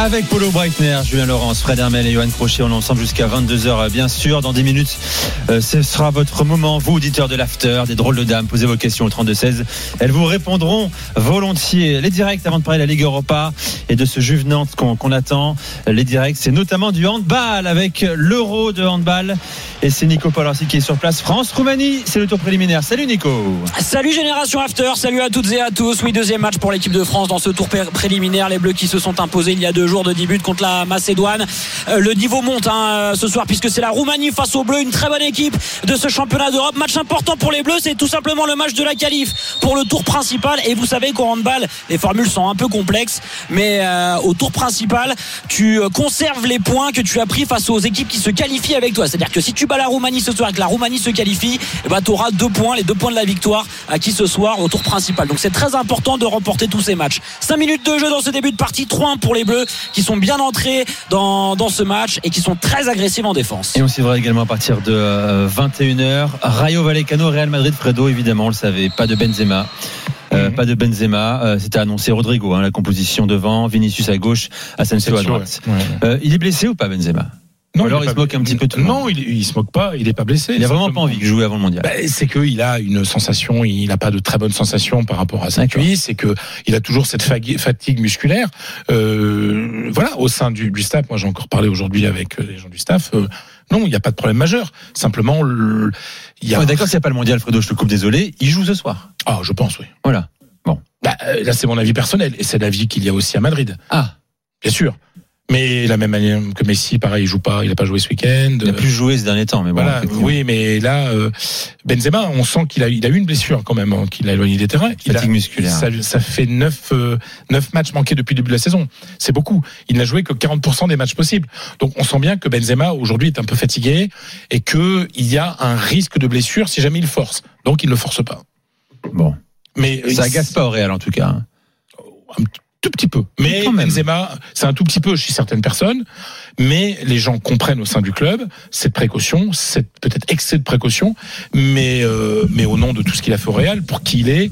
Avec Polo Breitner, Julien Laurence, Fred Hermel et Johan Crochet, on est ensemble jusqu'à 22h bien sûr. Dans 10 minutes, euh, ce sera votre moment, vous auditeurs de l'After, des drôles de dames, posez vos questions au 32-16. Elles vous répondront volontiers. Les directs avant de parler de la Ligue Europa et de ce Juve Nantes qu'on attend. Les directs, c'est notamment du handball avec l'Euro de handball. Et c'est Nico Polarski qui est sur place. France-Roumanie, c'est le tour préliminaire. Salut Nico. Salut Génération After, salut à toutes et à tous. Oui, deuxième match pour l'équipe de France dans ce tour pré- préliminaire. Les Bleus qui se sont imposés il y a deux jours de 10 buts contre la Macédoine. Euh, le niveau monte hein, ce soir puisque c'est la Roumanie face aux Bleus, une très bonne équipe de ce championnat d'Europe. Match important pour les Bleus, c'est tout simplement le match de la qualif pour le tour principal. Et vous savez qu'au handball, les formules sont un peu complexes, mais euh, au tour principal, tu euh, conserves les points que tu as pris face aux équipes qui se qualifient avec toi. C'est-à-dire que si tu bats la Roumanie ce soir et que la Roumanie se qualifie, eh ben, tu auras deux points, les deux points de la victoire acquis ce soir au tour principal. Donc c'est très important de remporter tous ces matchs. 5 minutes de jeu dans ce début de partie, 3-1 pour les Bleus qui sont bien entrés dans, dans ce match et qui sont très agressifs en défense. Et on suivra également à partir de euh, 21h. Rayo Vallecano, Real Madrid, Fredo, évidemment, on le savait. Pas de Benzema. Euh, Pas de Benzema, Euh, c'était annoncé Rodrigo, hein, la composition devant, Vinicius à gauche, Asensio à droite. ouais. Ouais. Euh, il est blessé ou pas Benzema? Ou alors est il se moque un petit peu de tout le monde Non, il, il se moque pas, il est pas blessé. Il a vraiment pas envie de jouer avant le mondial. Bah, c'est qu'il a une sensation, il n'a pas de très bonne sensation par rapport à sa cuisse, c'est que il a toujours cette fatigue musculaire. Euh, voilà, au sein du, du staff, moi j'ai encore parlé aujourd'hui avec euh, les gens du staff. euh, non, il n'y a pas de problème majeur. Simplement, le- il y a. Ouais, D'accord, s'il n'y a pas le mondial, Fredo, je te coupe, désolé. Il joue ce soir. Ah, je pense, oui. Voilà. Bah, euh, là, c'est mon avis personnel, et c'est l'avis qu'il y a aussi à Madrid, Ah, bien sûr. Mais la même manière que Messi, pareil, il joue pas, il a pas joué ce week-end. il a plus joué ces derniers temps, mais bon. Voilà, oui, mais là, euh, Benzema, on sent qu'il a, il a eu une blessure quand même, hein, qu'il a éloigné des terrains. Il a, Fatigue musculaire. ça, ça fait neuf, euh, neuf matchs manqués depuis le début de la saison. C'est beaucoup. Il n'a joué que 40% des matchs possibles. Donc on sent bien que Benzema aujourd'hui est un peu fatigué et que il y a un risque de blessure si jamais il force. Donc il ne force pas. Bon. Mais euh, Ça agace pas au Real, en tout cas. hein. un tout petit peu. Mais. Benzema, c'est un tout petit peu chez certaines personnes, mais les gens comprennent au sein du club cette précaution, cette peut-être excès de précaution, mais euh, mais au nom de tout ce qu'il a fait au Real, pour qui il est,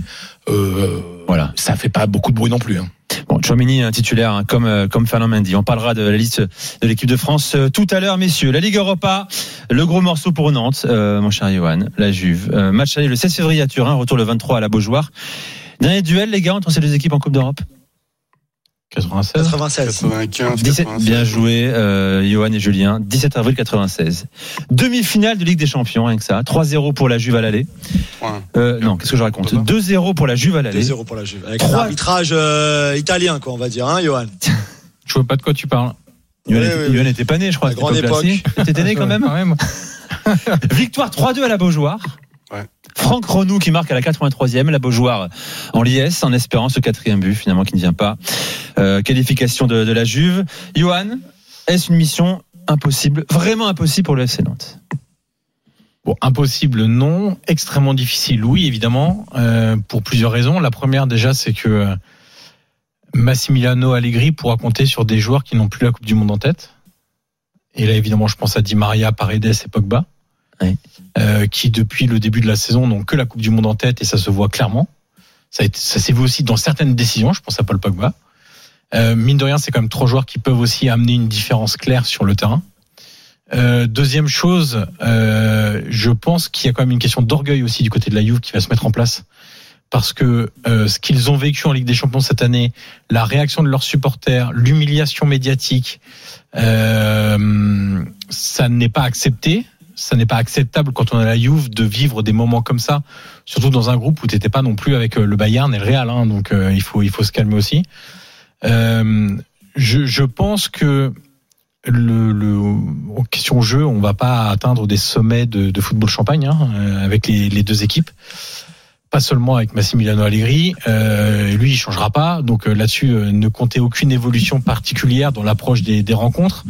euh, Voilà. ça fait pas beaucoup de bruit non plus. Hein. Bon, Chouamini, titulaire hein, comme euh, comme Fernand Mendy. On parlera de la liste de l'équipe de France euh, tout à l'heure, messieurs. La Ligue Europa, le gros morceau pour Nantes, euh, mon cher Johan, la Juve. Match aller le 16 février à Turin, retour le 23 à la Beaujoire. Dernier duel, les gars, entre ces deux équipes en Coupe d'Europe? 96. 96. 95. 17, bien joué, euh, Johan et Julien. 17 avril 96. Demi-finale de Ligue des Champions, rien que ça. 3-0 pour la Juve à l'aller. Euh, non, qu'est-ce que je raconte 2-0 pour la Juve à l'aller. 2-0 pour la Juve. Avec Trois- un arbitrage euh, italien, quoi, on va dire, hein, Johan Je vois pas de quoi tu parles. Johan Oui, était- oui, oui. Johan était pas né, je crois. La grande époque. T'étais né quand même. Victoire 3-2 à la Beaujoire. Franck Renou qui marque à la 83e, la Beaujoire en liesse, en espérant ce quatrième but finalement qui ne vient pas. Euh, qualification de, de la Juve. Johan, est-ce une mission impossible, vraiment impossible pour le FC Nantes? Bon, impossible, non. Extrêmement difficile, oui, évidemment, euh, pour plusieurs raisons. La première, déjà, c'est que euh, Massimiliano Allegri pourra compter sur des joueurs qui n'ont plus la Coupe du Monde en tête. Et là, évidemment, je pense à Di Maria, Paredes et Pogba, Oui. euh, qui, depuis le début de la saison, n'ont que la Coupe du Monde en tête et ça se voit clairement. Ça s'est vu aussi dans certaines décisions, je pense à Paul Pogba. Euh, mine de rien, c'est quand même trois joueurs qui peuvent aussi amener une différence claire sur le terrain. Euh, deuxième chose, euh, je pense qu'il y a quand même une question d'orgueil aussi du côté de la Juve qui va se mettre en place. Parce que euh, ce qu'ils ont vécu en Ligue des Champions cette année, la réaction de leurs supporters, l'humiliation médiatique, euh, ça n'est pas accepté. Ça n'est pas acceptable quand on a la Juve de vivre des moments comme ça, surtout dans un groupe où t'étais pas non plus avec euh, le Bayern et le Real. Hein, donc euh, il faut il faut se calmer aussi. Euh, je, pense que le, en question jeu, on va pas atteindre des sommets de, de football champagne hein, avec les, deux équipes. Pas seulement avec Massimiliano Allegri, lui il changera pas. Donc là-dessus, ne comptez aucune évolution particulière dans l'approche des rencontres.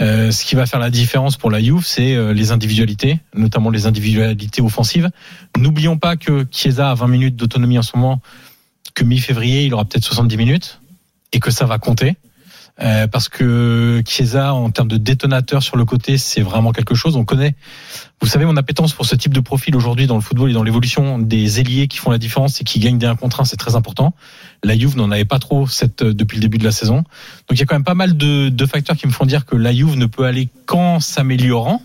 Euh, ce qui va faire la différence pour la Juve, c'est euh, les individualités, notamment les individualités offensives. N'oublions pas que Chiesa a 20 minutes d'autonomie en ce moment, que mi-février il aura peut-être 70 minutes et que ça va compter. Euh, parce que Chiesa, en termes de détonateur sur le côté, c'est vraiment quelque chose. On connaît, vous savez, mon appétence pour ce type de profil aujourd'hui dans le football et dans l'évolution des ailiers qui font la différence et qui gagnent des 1 contre 1, c'est très important. La Juve n'en avait pas trop cette, euh, depuis le début de la saison. Donc il y a quand même pas mal de, de facteurs qui me font dire que la Juve ne peut aller qu'en s'améliorant.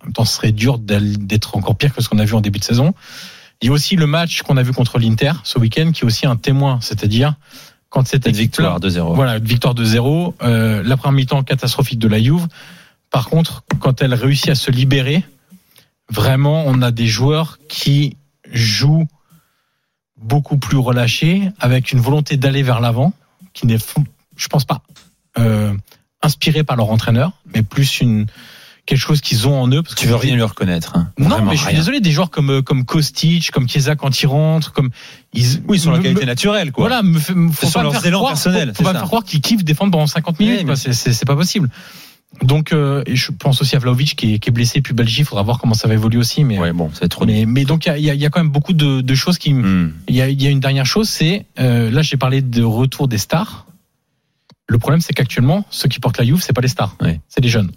En même temps, ce serait dur d'être encore pire que ce qu'on a vu en début de saison. Il y a aussi le match qu'on a vu contre l'Inter ce week-end qui est aussi un témoin, c'est-à-dire quand équipe victoire 2-0. voilà, une victoire de 0. Euh, la première mi-temps catastrophique de la Juve. Par contre, quand elle réussit à se libérer, vraiment, on a des joueurs qui jouent beaucoup plus relâchés, avec une volonté d'aller vers l'avant, qui n'est, je pense pas, euh, inspiré par leur entraîneur, mais plus une quelque chose qu'ils ont en eux. Parce Tu que veux rien lui reconnaître. hein. non, mais je suis rien. désolé, des joueurs comme euh, comme Kostic, comme Chiesa quand ils rentrent, comme ils, Oui, ils sont la qualité me- naturelle, quoi. voilà, me faut pas me faire croire, personnels, Faut, faut pas me faire croire qu'ils kiffent défendre pendant 50 minutes. Oui, C'est- pas possible. Donc, euh, et je pense aussi à Vlaovic qui est, qui est blessé, puis Belgique. Il faudra voir comment ça va évoluer aussi. Mais, Ouais, bon, c'est trop mais, mais donc il y a, il y a- il y a quand même beaucoup de, de choses qui. Hmm. Il y a, il y a une dernière chose, c'est euh, là j'ai parlé de retour des stars. Le problème, c'est qu'actuellement, ceux qui portent la Juve, c'est pas les stars, Oui. c'est les jeunes.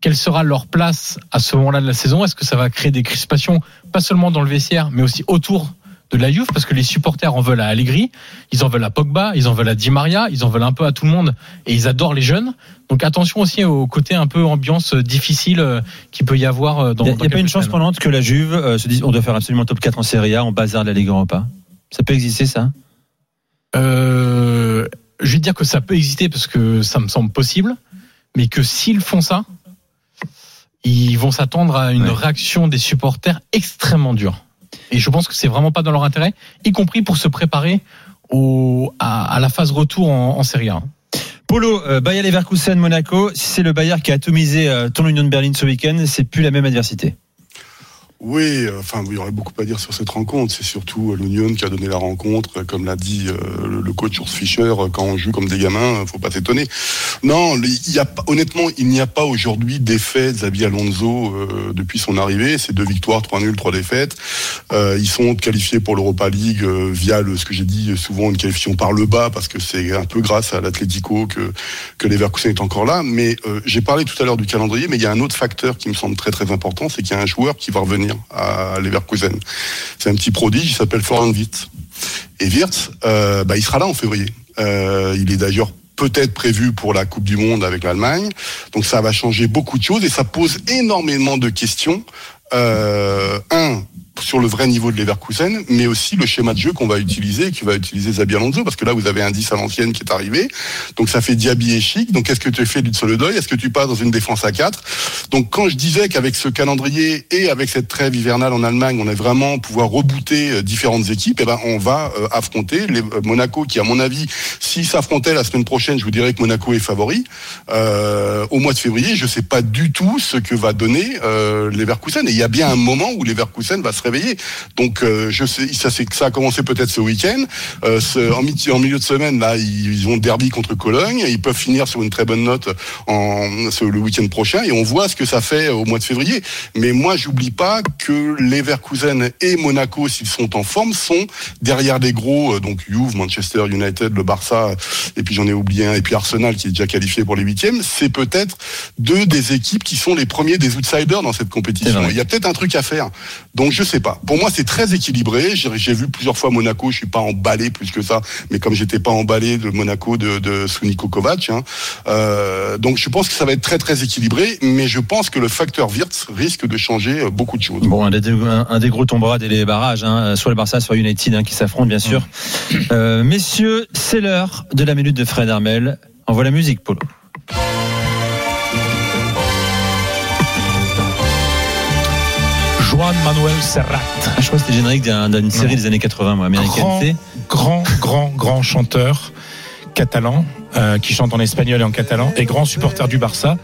Quelle sera leur place à ce moment-là de la saison? Est-ce que ça va créer des crispations, pas seulement dans le vestiaire, mais aussi autour de la Juve? Parce que les supporters en veulent à Allegri, ils en veulent à Pogba, ils en veulent à Di Maria, ils en veulent un peu à tout le monde, et ils adorent les jeunes. Donc attention aussi au côté un peu ambiance difficile euh, qu'il peut y avoir euh, dans. Il n'y a, dans y a pas une chance pendante que la Juve euh, se dise on doit faire absolument top 4 en Serie A, on bazar de la Ligue Europa. Ça peut exister, ça? Euh, je vais dire que ça peut exister parce que ça me semble possible, mais que s'ils font ça, ils vont s'attendre à une Ouais. réaction des supporters extrêmement dure. Et je pense que c'est vraiment pas dans leur intérêt, y compris pour se préparer au, à, à la phase retour en, en Serie A. Polo, euh, Bayer Leverkusen, Monaco. Si c'est le Bayern qui a atomisé euh, ton Union de Berlin ce week-end, c'est plus la même adversité. Oui, enfin, il y aurait beaucoup à dire sur cette rencontre. C'est surtout euh, l'Union qui a donné la rencontre, euh, comme l'a dit euh, le- coach Urs Fischer, quand on joue comme des gamins, euh, faut pas s'étonner. Non, il y a honnêtement, il n'y a pas aujourd'hui d'effet Xabi Alonso depuis son arrivée. C'est deux victoires, trois nuls, trois défaites. Ils sont qualifiés pour l'Europa League via le, ce que j'ai dit souvent une qualification par le bas, parce que c'est un peu grâce à l'Atlético que que Leverkusen est encore là. Mais j'ai parlé tout à l'heure du calendrier, mais il y a un autre facteur qui me semble très très important, c'est qu'il y a un joueur qui va revenir à Leverkusen. C'est un petit prodige, il s'appelle Florian Wirtz. Et Wirtz, euh, bah, il sera là en février. Euh, il est d'ailleurs peut-être prévu pour la Coupe du Monde avec l'Allemagne. Donc ça va changer beaucoup de choses et ça pose énormément de questions. Euh, un, sur le vrai niveau de Leverkusen, mais aussi le schéma de jeu qu'on va utiliser, qui va utiliser Zabi Alonso, parce que là, vous avez un 10 à l'ancienne qui est arrivé. Donc, ça fait Diaby et Chic. Donc, est-ce que tu fais du Solodoy? Est-ce que tu passes dans une défense à 4 Donc, quand je disais qu'avec ce calendrier et avec cette trêve hivernale en Allemagne, on est vraiment pouvoir rebooter euh, différentes équipes, eh ben, on va euh, affronter les, euh, Monaco, qui, à mon avis, s'ils s'affrontaient la semaine prochaine, je vous dirais que Monaco est favori. Euh, au mois de février, je sais pas du tout ce que va donner euh, Leverkusen. Et il y a bien un moment où Leverkusen va se réveiller. Donc, euh, je sais, ça, ça a commencé peut-être ce week-end. Euh, ce- en, mi- en milieu de semaine, là, ils, ils ont derby contre Cologne. Ils peuvent finir sur une très bonne note en, ce- le week-end prochain. Et on voit ce que ça fait au mois de février. Mais moi, j'oublie pas que Leverkusen et Monaco, s'ils sont en forme, sont derrière les gros, euh, donc Juve, Manchester United, le Barça, et puis j'en ai oublié un, et puis Arsenal qui est déjà qualifié pour les huitièmes. C'est peut-être deux des équipes qui sont les premiers des outsiders dans cette compétition. Il y a peut-être un truc à faire. Donc je sais pas. Pour moi, c'est très équilibré. J'ai vu plusieurs fois Monaco. Je suis pas emballé plus que ça, mais comme j'étais pas emballé de Monaco de, de sous Niko Kovac, hein, euh, donc je pense que ça va être très très équilibré. Mais je pense que le facteur Wirtz risque de changer euh, beaucoup de choses. Bon, un des, un, un des gros tombera dès les barrages, hein, soit le Barça, soit United hein, qui s'affrontent, bien sûr. Euh, messieurs, c'est l'heure de la minute de Fred Armel. Envoie la musique, Polo. Juan Manuel Serrat. Ah, je crois que c'était générique d'un- d'une série des années 80, moi, américaine. Grand, grand, grand, grand chanteur catalan euh, qui chante en espagnol et en catalan et grand supporter du Barça.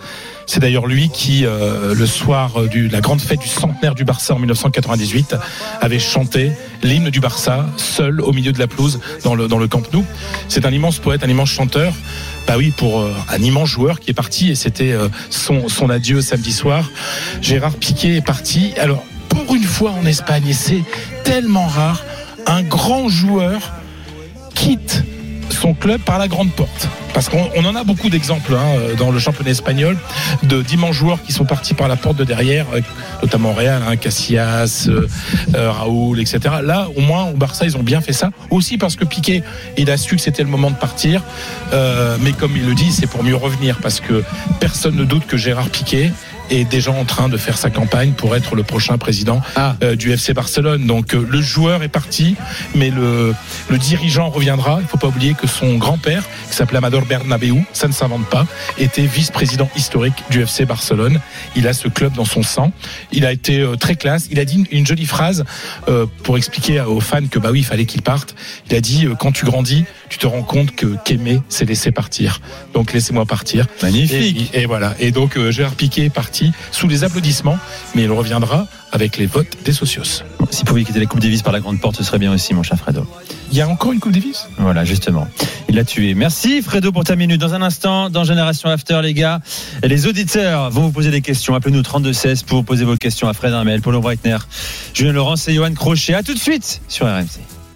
C'est d'ailleurs lui qui, euh, le soir de la grande fête du centenaire du Barça en 1998, avait chanté l'hymne du Barça seul au milieu de la pelouse dans le, dans le Camp Nou. C'est un immense poète, un immense chanteur. Bah oui, pour euh, un immense joueur qui est parti et c'était son, son adieu samedi soir. Gérard Piquet est parti. Alors, fois en Espagne, et c'est tellement rare, un grand joueur quitte son club par la grande porte. Parce qu'on on en a beaucoup d'exemples hein, dans le championnat espagnol de dimanche joueurs qui sont partis par la porte de derrière, euh, notamment Real, hein, Casillas, euh, euh, Raoul, etc. Là, au moins, au Barça, ils ont bien fait ça. Aussi parce que Piqué, il a su que c'était le moment de partir. Euh, mais comme il le dit, c'est pour mieux revenir. Parce que personne ne doute que Gérard Piqué est déjà en train de faire sa campagne pour être le prochain président Ah. euh, du FC Barcelone. Donc euh, le joueur est parti, mais le, le dirigeant reviendra. Il ne faut pas oublier que son grand-père, qui s'appelait Amador Bernabeu, ça ne s'invente pas, était vice-président historique du FC Barcelone. Il a ce club dans son sang. Il a été euh, très classe. Il a dit une, jolie phrase euh, pour expliquer aux fans que bah oui, il fallait qu'il parte. Il a dit quand tu grandis, tu te rends compte que qu'aimer, c'est laisser partir. Donc laissez-moi partir. Magnifique. Et, et voilà. Et donc Gérard Piquet est parti sous les applaudissements, mais il reviendra avec les votes des socios. S'il pouvait quitter la Coupe Davis par la grande porte, ce serait bien aussi, mon cher Fredo. Il y a encore une Coupe Davis? Voilà, justement. Il l'a tué. Merci, Fredo, pour ta minute. Dans un instant, dans Génération After, les gars, les auditeurs vont vous poser des questions. Appelez-nous 3216 pour poser vos questions à Fred Armel, Paulo Breitner, Julien Laurence et Johan Crochet. À tout de suite sur RMC.